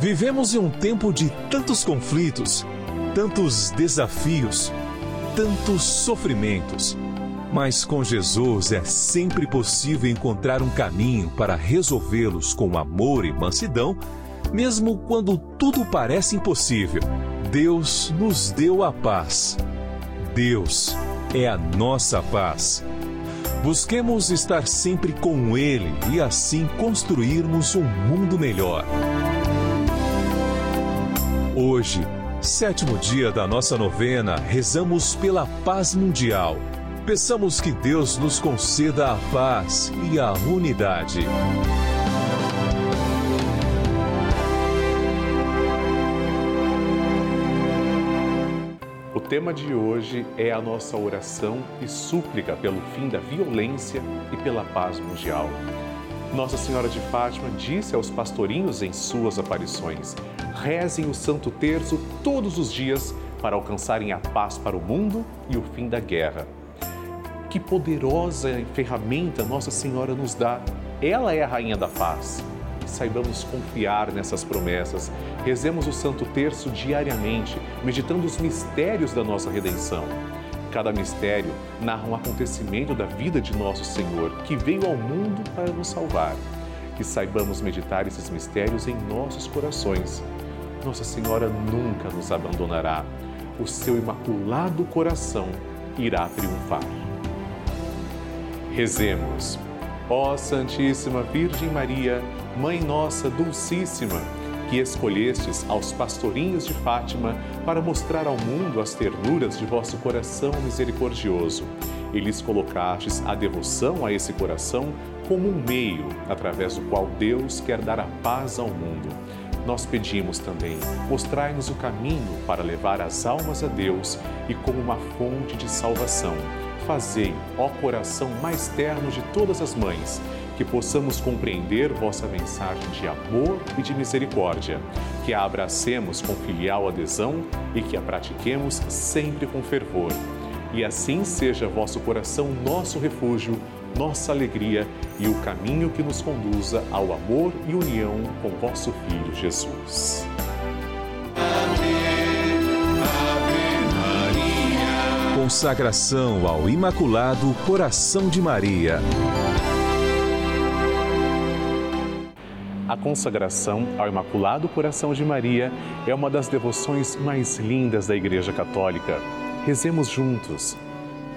Vivemos em um tempo de tantos conflitos, tantos desafios, tantos sofrimentos. Mas com Jesus é sempre possível encontrar um caminho para resolvê-los com amor e mansidão mesmo quando tudo parece impossível, Deus nos deu a paz. Deus é a nossa paz. Busquemos estar sempre com Ele e assim construirmos um mundo melhor. Hoje, sétimo dia da nossa novena, rezamos pela paz mundial. Peçamos que Deus nos conceda a paz e a unidade. tema de hoje é a nossa oração e súplica pelo fim da violência e pela paz mundial. Nossa Senhora de Fátima disse aos pastorinhos em suas aparições: rezem o Santo Terço todos os dias para alcançarem a paz para o mundo e o fim da guerra. Que poderosa ferramenta Nossa Senhora nos dá! Ela é a Rainha da Paz saibamos confiar nessas promessas. Rezemos o Santo Terço diariamente, meditando os mistérios da nossa redenção. Cada mistério narra um acontecimento da vida de nosso Senhor, que veio ao mundo para nos salvar. Que saibamos meditar esses mistérios em nossos corações. Nossa Senhora nunca nos abandonará. O seu imaculado coração irá triunfar. Rezemos. Ó Santíssima Virgem Maria, Mãe Nossa Dulcíssima, que escolhestes aos pastorinhos de Fátima para mostrar ao mundo as ternuras de vosso coração misericordioso, e lhes colocastes a devoção a esse coração como um meio através do qual Deus quer dar a paz ao mundo. Nós pedimos também, mostrai-nos o caminho para levar as almas a Deus e como uma fonte de salvação. Fazei, ó coração mais terno de todas as mães, que possamos compreender vossa mensagem de amor e de misericórdia, que a abracemos com filial adesão e que a pratiquemos sempre com fervor. E assim seja vosso coração nosso refúgio, nossa alegria e o caminho que nos conduza ao amor e união com vosso Filho Jesus. Consagração ao Imaculado Coração de Maria. A consagração ao Imaculado Coração de Maria é uma das devoções mais lindas da Igreja Católica. Rezemos juntos.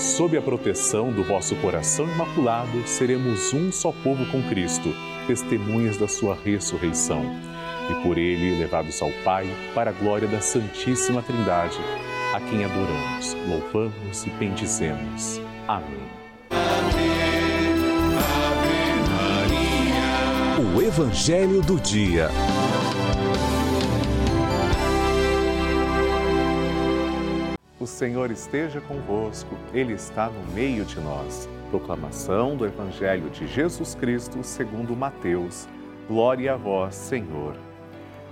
Sob a proteção do vosso coração imaculado, seremos um só povo com Cristo, testemunhas da sua ressurreição. E por ele levados ao Pai, para a glória da Santíssima Trindade, a quem adoramos, louvamos e bendizemos. Amém. O Evangelho do Dia. O Senhor esteja convosco, Ele está no meio de nós. Proclamação do Evangelho de Jesus Cristo segundo Mateus. Glória a vós, Senhor.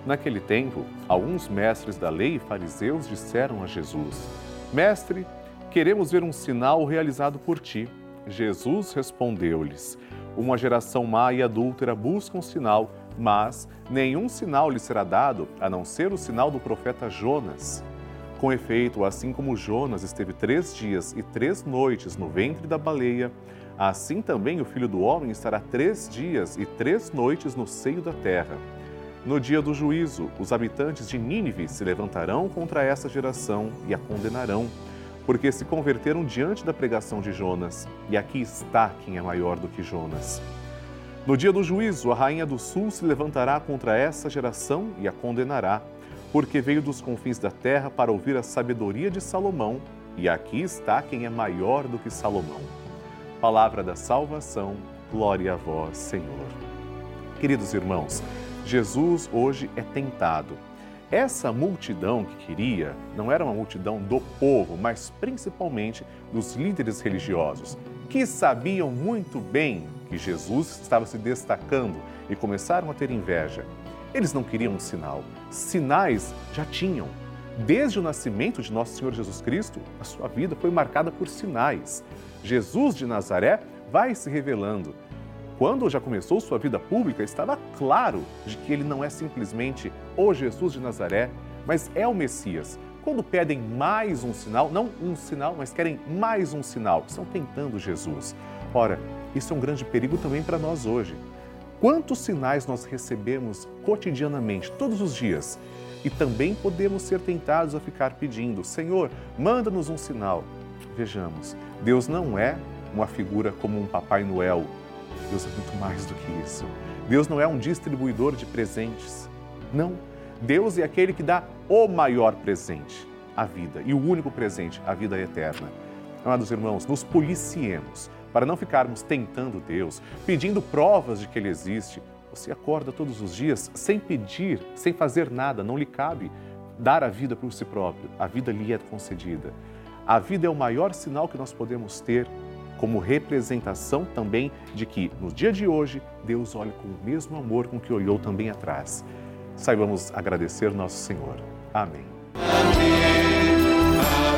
Naquele tempo, alguns mestres da lei e fariseus disseram a Jesus: Mestre, queremos ver um sinal realizado por ti. Jesus respondeu-lhes: Uma geração má e adúltera busca um sinal, mas nenhum sinal lhe será dado a não ser o sinal do profeta Jonas. Com efeito, assim como Jonas esteve três dias e três noites no ventre da baleia, assim também o filho do homem estará três dias e três noites no seio da terra. No dia do juízo, os habitantes de Nínive se levantarão contra essa geração e a condenarão, porque se converteram diante da pregação de Jonas, e aqui está quem é maior do que Jonas. No dia do juízo, a rainha do sul se levantará contra essa geração e a condenará porque veio dos confins da terra para ouvir a sabedoria de Salomão, e aqui está quem é maior do que Salomão. Palavra da salvação, glória a vós, Senhor. Queridos irmãos, Jesus hoje é tentado. Essa multidão que queria não era uma multidão do povo, mas principalmente dos líderes religiosos, que sabiam muito bem que Jesus estava se destacando e começaram a ter inveja. Eles não queriam um sinal. Sinais já tinham. Desde o nascimento de nosso Senhor Jesus Cristo, a sua vida foi marcada por sinais. Jesus de Nazaré vai se revelando. Quando já começou sua vida pública, estava claro de que ele não é simplesmente o Jesus de Nazaré, mas é o Messias. Quando pedem mais um sinal, não um sinal, mas querem mais um sinal, estão tentando Jesus. Ora, isso é um grande perigo também para nós hoje. Quantos sinais nós recebemos cotidianamente, todos os dias? E também podemos ser tentados a ficar pedindo: Senhor, manda-nos um sinal. Vejamos, Deus não é uma figura como um Papai Noel. Deus é muito mais do que isso. Deus não é um distribuidor de presentes. Não. Deus é aquele que dá o maior presente, a vida, e o único presente, a vida eterna. Amados irmãos, nos policiemos para não ficarmos tentando Deus, pedindo provas de que Ele existe. Você acorda todos os dias sem pedir, sem fazer nada, não lhe cabe dar a vida por si próprio. A vida lhe é concedida. A vida é o maior sinal que nós podemos ter como representação também de que no dia de hoje Deus olha com o mesmo amor com que olhou também atrás. Saibamos agradecer nosso Senhor. Amém. Amém.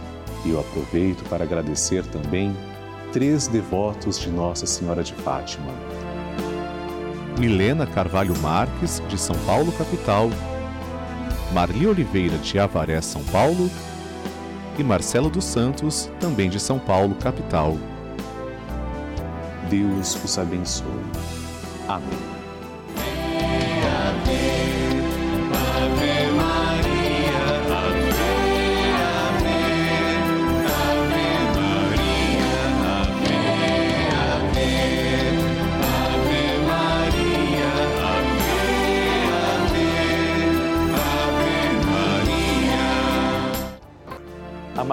E eu aproveito para agradecer também três devotos de Nossa Senhora de Fátima. Milena Carvalho Marques, de São Paulo, capital. Marli Oliveira, de Avaré, São Paulo. E Marcelo dos Santos, também de São Paulo, capital. Deus os abençoe. Amém.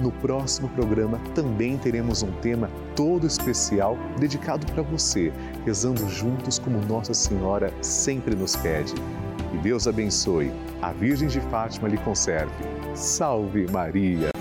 No próximo programa também teremos um tema todo especial dedicado para você, rezando juntos como Nossa Senhora sempre nos pede. E Deus abençoe, a Virgem de Fátima lhe conserve. Salve Maria!